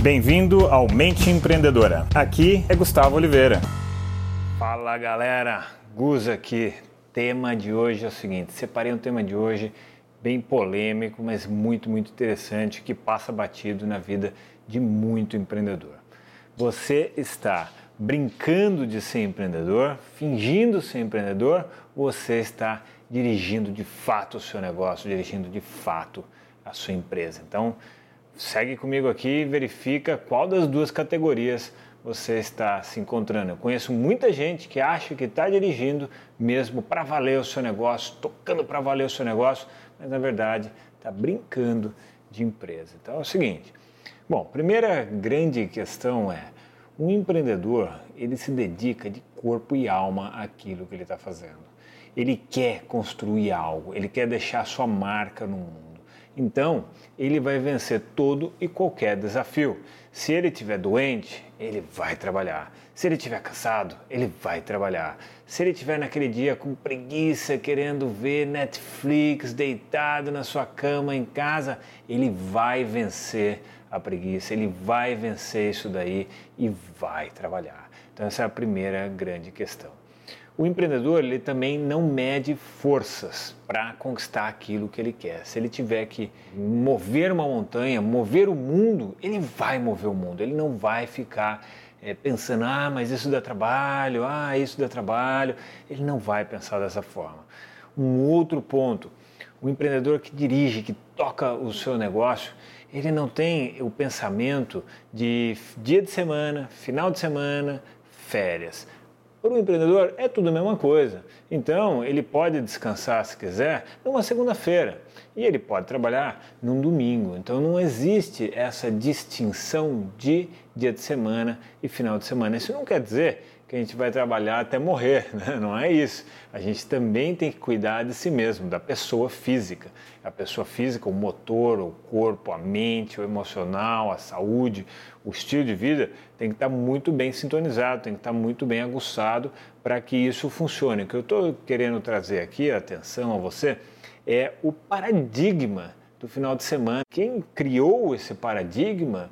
Bem-vindo ao Mente Empreendedora. Aqui é Gustavo Oliveira. Fala galera, Gus aqui. Tema de hoje é o seguinte: separei um tema de hoje bem polêmico, mas muito, muito interessante que passa batido na vida de muito empreendedor. Você está brincando de ser empreendedor, fingindo ser empreendedor, ou você está dirigindo de fato o seu negócio, dirigindo de fato a sua empresa. Então, segue comigo aqui e verifica qual das duas categorias você está se encontrando. Eu conheço muita gente que acha que está dirigindo mesmo para valer o seu negócio, tocando para valer o seu negócio, mas na verdade está brincando de empresa. Então é o seguinte. Bom, primeira grande questão é um empreendedor ele se dedica de corpo e alma àquilo que ele está fazendo. Ele quer construir algo, ele quer deixar sua marca no mundo. Então, ele vai vencer todo e qualquer desafio. Se ele estiver doente, ele vai trabalhar. Se ele estiver cansado, ele vai trabalhar. Se ele estiver naquele dia com preguiça, querendo ver Netflix, deitado na sua cama em casa, ele vai vencer a preguiça, ele vai vencer isso daí e vai trabalhar. Então, essa é a primeira grande questão. O empreendedor ele também não mede forças para conquistar aquilo que ele quer. Se ele tiver que mover uma montanha, mover o mundo, ele vai mover o mundo. Ele não vai ficar é, pensando, ah, mas isso dá trabalho, ah, isso dá trabalho. Ele não vai pensar dessa forma. Um outro ponto, o empreendedor que dirige, que toca o seu negócio, ele não tem o pensamento de dia de semana, final de semana, férias para o empreendedor é tudo a mesma coisa. Então, ele pode descansar se quiser numa segunda-feira e ele pode trabalhar num domingo. Então, não existe essa distinção de dia de semana e final de semana. Isso não quer dizer que a gente vai trabalhar até morrer, né? não é isso. A gente também tem que cuidar de si mesmo, da pessoa física. A pessoa física, o motor, o corpo, a mente, o emocional, a saúde, o estilo de vida tem que estar muito bem sintonizado, tem que estar muito bem aguçado para que isso funcione. O que eu estou querendo trazer aqui, atenção a você, é o paradigma do final de semana. Quem criou esse paradigma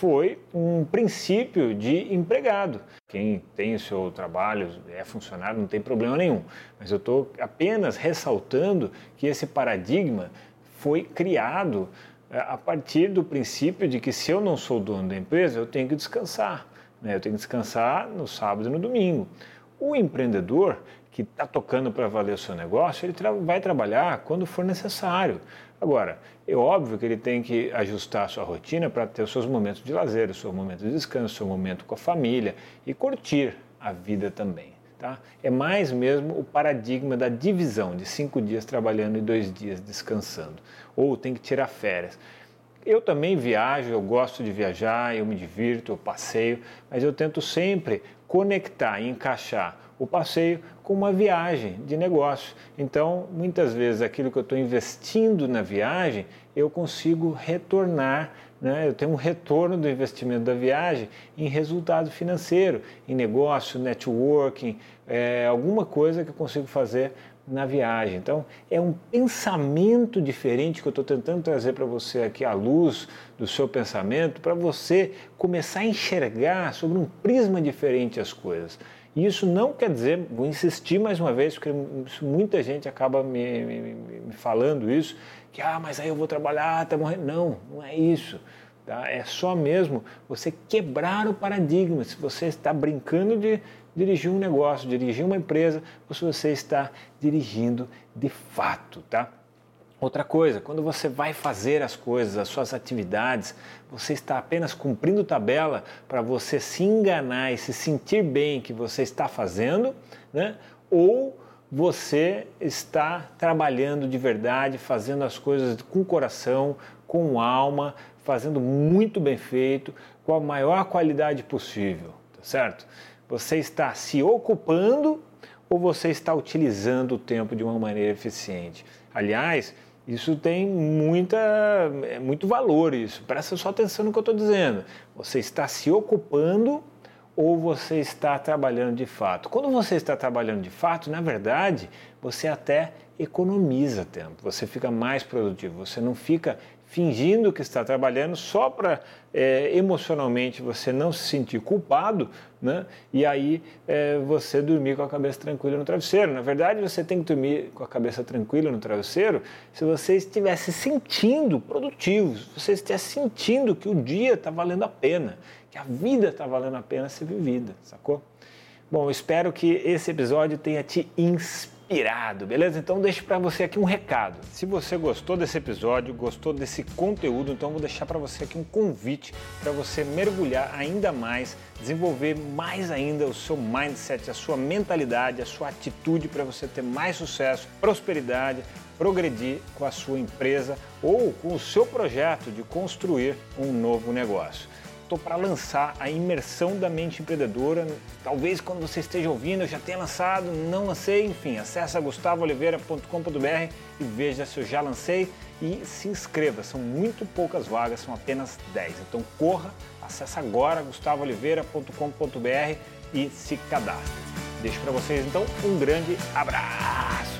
foi um princípio de empregado. Quem tem o seu trabalho, é funcionário, não tem problema nenhum. Mas eu estou apenas ressaltando que esse paradigma foi criado é, a partir do princípio de que se eu não sou dono da empresa, eu tenho que descansar. Né? Eu tenho que descansar no sábado e no domingo. O empreendedor que está tocando para valer o seu negócio, ele tra vai trabalhar quando for necessário. Agora, é óbvio que ele tem que ajustar a sua rotina para ter os seus momentos de lazer, o seu momento de descanso, o seu momento com a família e curtir a vida também. Tá? É mais mesmo o paradigma da divisão de cinco dias trabalhando e dois dias descansando. Ou tem que tirar férias. Eu também viajo, eu gosto de viajar, eu me divirto, eu passeio, mas eu tento sempre conectar e encaixar o passeio com uma viagem de negócio. Então, muitas vezes, aquilo que eu estou investindo na viagem, eu consigo retornar, né? eu tenho um retorno do investimento da viagem em resultado financeiro, em negócio, networking, é, alguma coisa que eu consigo fazer na viagem. Então, é um pensamento diferente que eu estou tentando trazer para você aqui à luz do seu pensamento, para você começar a enxergar sobre um prisma diferente as coisas. E isso não quer dizer, vou insistir mais uma vez, porque muita gente acaba me, me, me falando isso, que ah, mas aí eu vou trabalhar até morrer. Não, não é isso. Tá? É só mesmo você quebrar o paradigma. Se você está brincando de dirigir um negócio, dirigir uma empresa, ou se você está dirigindo de fato, tá? Outra coisa, quando você vai fazer as coisas, as suas atividades, você está apenas cumprindo tabela para você se enganar e se sentir bem que você está fazendo, né? Ou você está trabalhando de verdade, fazendo as coisas com coração, com alma, fazendo muito bem feito, com a maior qualidade possível, tá certo? Você está se ocupando ou você está utilizando o tempo de uma maneira eficiente? Aliás, isso tem muita, é muito valor isso. Presta só atenção no que eu estou dizendo. Você está se ocupando ou você está trabalhando de fato? Quando você está trabalhando de fato, na verdade, você até economiza tempo, você fica mais produtivo, você não fica fingindo que está trabalhando só para é, emocionalmente você não se sentir culpado, né? E aí é, você dormir com a cabeça tranquila no travesseiro. Na verdade, você tem que dormir com a cabeça tranquila no travesseiro se você estivesse sentindo produtivo, se você estivesse sentindo que o dia está valendo a pena, que a vida está valendo a pena ser vivida, sacou? Bom, espero que esse episódio tenha te inspirado inspirado, beleza? Então deixo para você aqui um recado. Se você gostou desse episódio, gostou desse conteúdo, então vou deixar para você aqui um convite para você mergulhar ainda mais, desenvolver mais ainda o seu mindset, a sua mentalidade, a sua atitude para você ter mais sucesso, prosperidade, progredir com a sua empresa ou com o seu projeto de construir um novo negócio estou para lançar a imersão da mente empreendedora. Talvez quando você esteja ouvindo eu já tenha lançado, não lancei, enfim, acessa gustavooliveira.com.br e veja se eu já lancei e se inscreva. São muito poucas vagas, são apenas 10. Então corra, acessa agora gustavooliveira.com.br e se cadastre. Deixo para vocês então um grande abraço.